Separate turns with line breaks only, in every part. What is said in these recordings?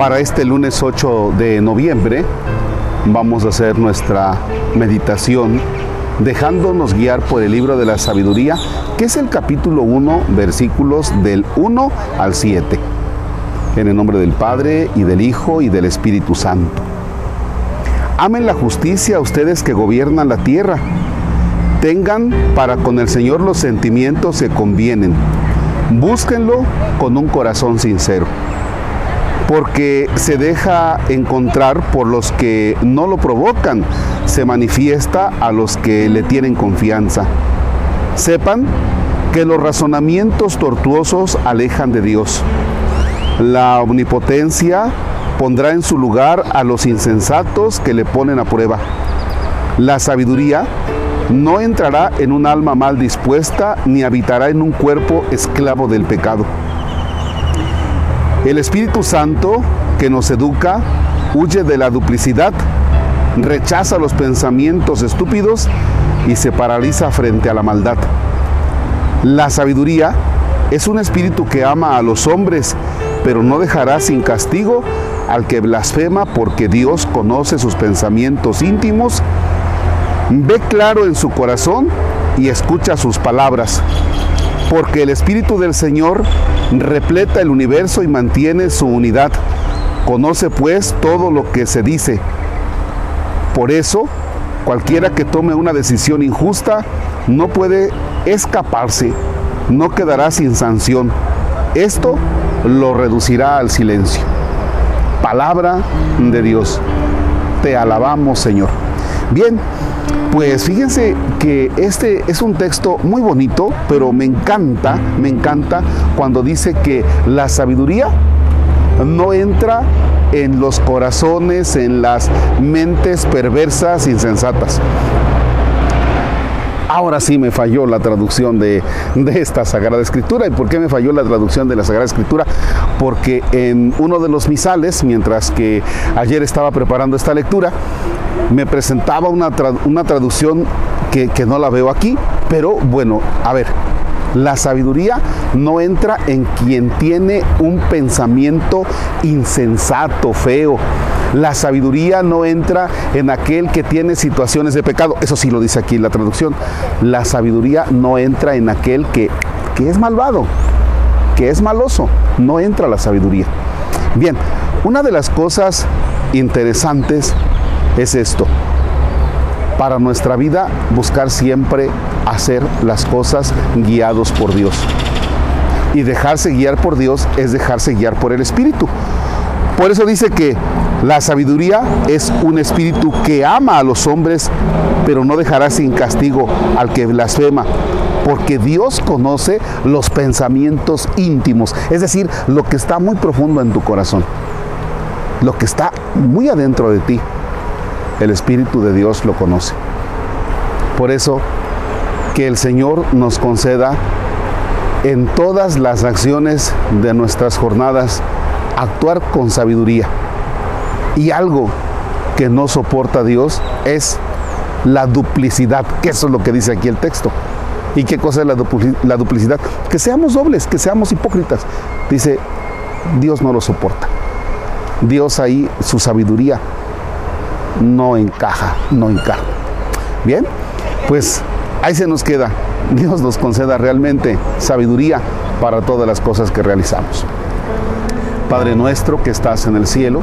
Para este lunes 8 de noviembre vamos a hacer nuestra meditación dejándonos guiar por el libro de la sabiduría, que es el capítulo 1, versículos del 1 al 7. En el nombre del Padre y del Hijo y del Espíritu Santo. Amen la justicia ustedes que gobiernan la tierra. Tengan para con el Señor los sentimientos que convienen. Búsquenlo con un corazón sincero porque se deja encontrar por los que no lo provocan, se manifiesta a los que le tienen confianza. Sepan que los razonamientos tortuosos alejan de Dios. La omnipotencia pondrá en su lugar a los insensatos que le ponen a prueba. La sabiduría no entrará en un alma mal dispuesta ni habitará en un cuerpo esclavo del pecado. El Espíritu Santo que nos educa huye de la duplicidad, rechaza los pensamientos estúpidos y se paraliza frente a la maldad. La sabiduría es un espíritu que ama a los hombres, pero no dejará sin castigo al que blasfema porque Dios conoce sus pensamientos íntimos, ve claro en su corazón y escucha sus palabras, porque el Espíritu del Señor repleta el universo y mantiene su unidad. Conoce pues todo lo que se dice. Por eso, cualquiera que tome una decisión injusta no puede escaparse, no quedará sin sanción. Esto lo reducirá al silencio. Palabra de Dios. Te alabamos, Señor. Bien, pues fíjense que este es un texto muy bonito, pero me encanta, me encanta cuando dice que la sabiduría no entra en los corazones, en las mentes perversas, insensatas. Ahora sí me falló la traducción de, de, esta Sagrada Escritura. ¿Y por qué me falló la traducción de la Sagrada Escritura? Porque en uno de los misales, mientras que ayer estaba preparando esta lectura, me presentaba una, traducción que, que no la veo aquí, pero bueno, a ver, la sabiduría no entra en quien tiene un pensamiento insensato, feo. La sabiduría no entra en aquel que tiene situaciones de pecado. Eso sí lo dice aquí la traducción. La sabiduría no entra en aquel que, que es malvado, que es maloso. No entra la sabiduría. Bien, una de las cosas interesantes es esto. Para nuestra vida, buscar siempre hacer las cosas guiados por Dios. Y dejarse guiar por Dios es dejarse guiar por el Espíritu. Por eso dice que la sabiduría es un espíritu que ama a los hombres, pero no dejará sin castigo al que blasfema, porque Dios conoce los pensamientos íntimos, es decir, lo que está muy profundo en tu corazón, lo que está muy adentro de ti el Espíritu de Dios lo conoce. Por eso, que el Señor nos conceda en todas las acciones de nuestras jornadas actuar con sabiduría. Y algo que no soporta Dios es la duplicidad, que eso es lo que dice aquí el texto. ¿Y qué cosa es la, la duplicidad? Que seamos dobles, que seamos hipócritas. Dice, Dios no lo soporta. Dios ahí, su sabiduría no encaja, no encaja. Bien, pues ahí se nos queda. Dios nos conceda realmente sabiduría para todas las cosas que realizamos. Padre nuestro que estás en el cielo,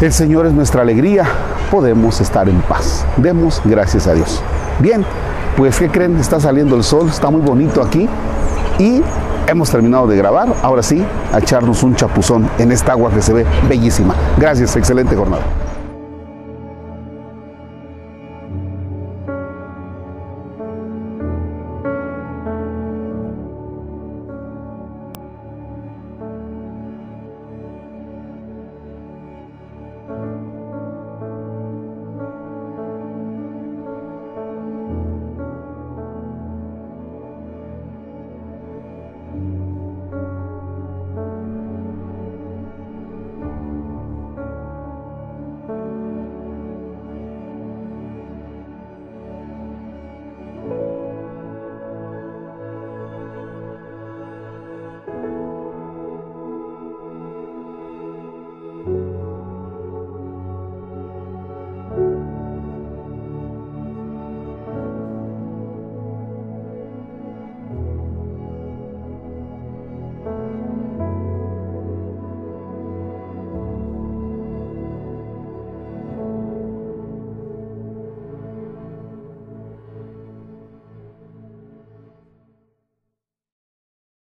El Señor es nuestra alegría, podemos estar en paz. Demos gracias a Dios. Bien, pues ¿qué creen? Está saliendo el sol, está muy bonito aquí y hemos terminado de grabar. Ahora sí, a echarnos un chapuzón en esta agua que se ve bellísima. Gracias, excelente jornada.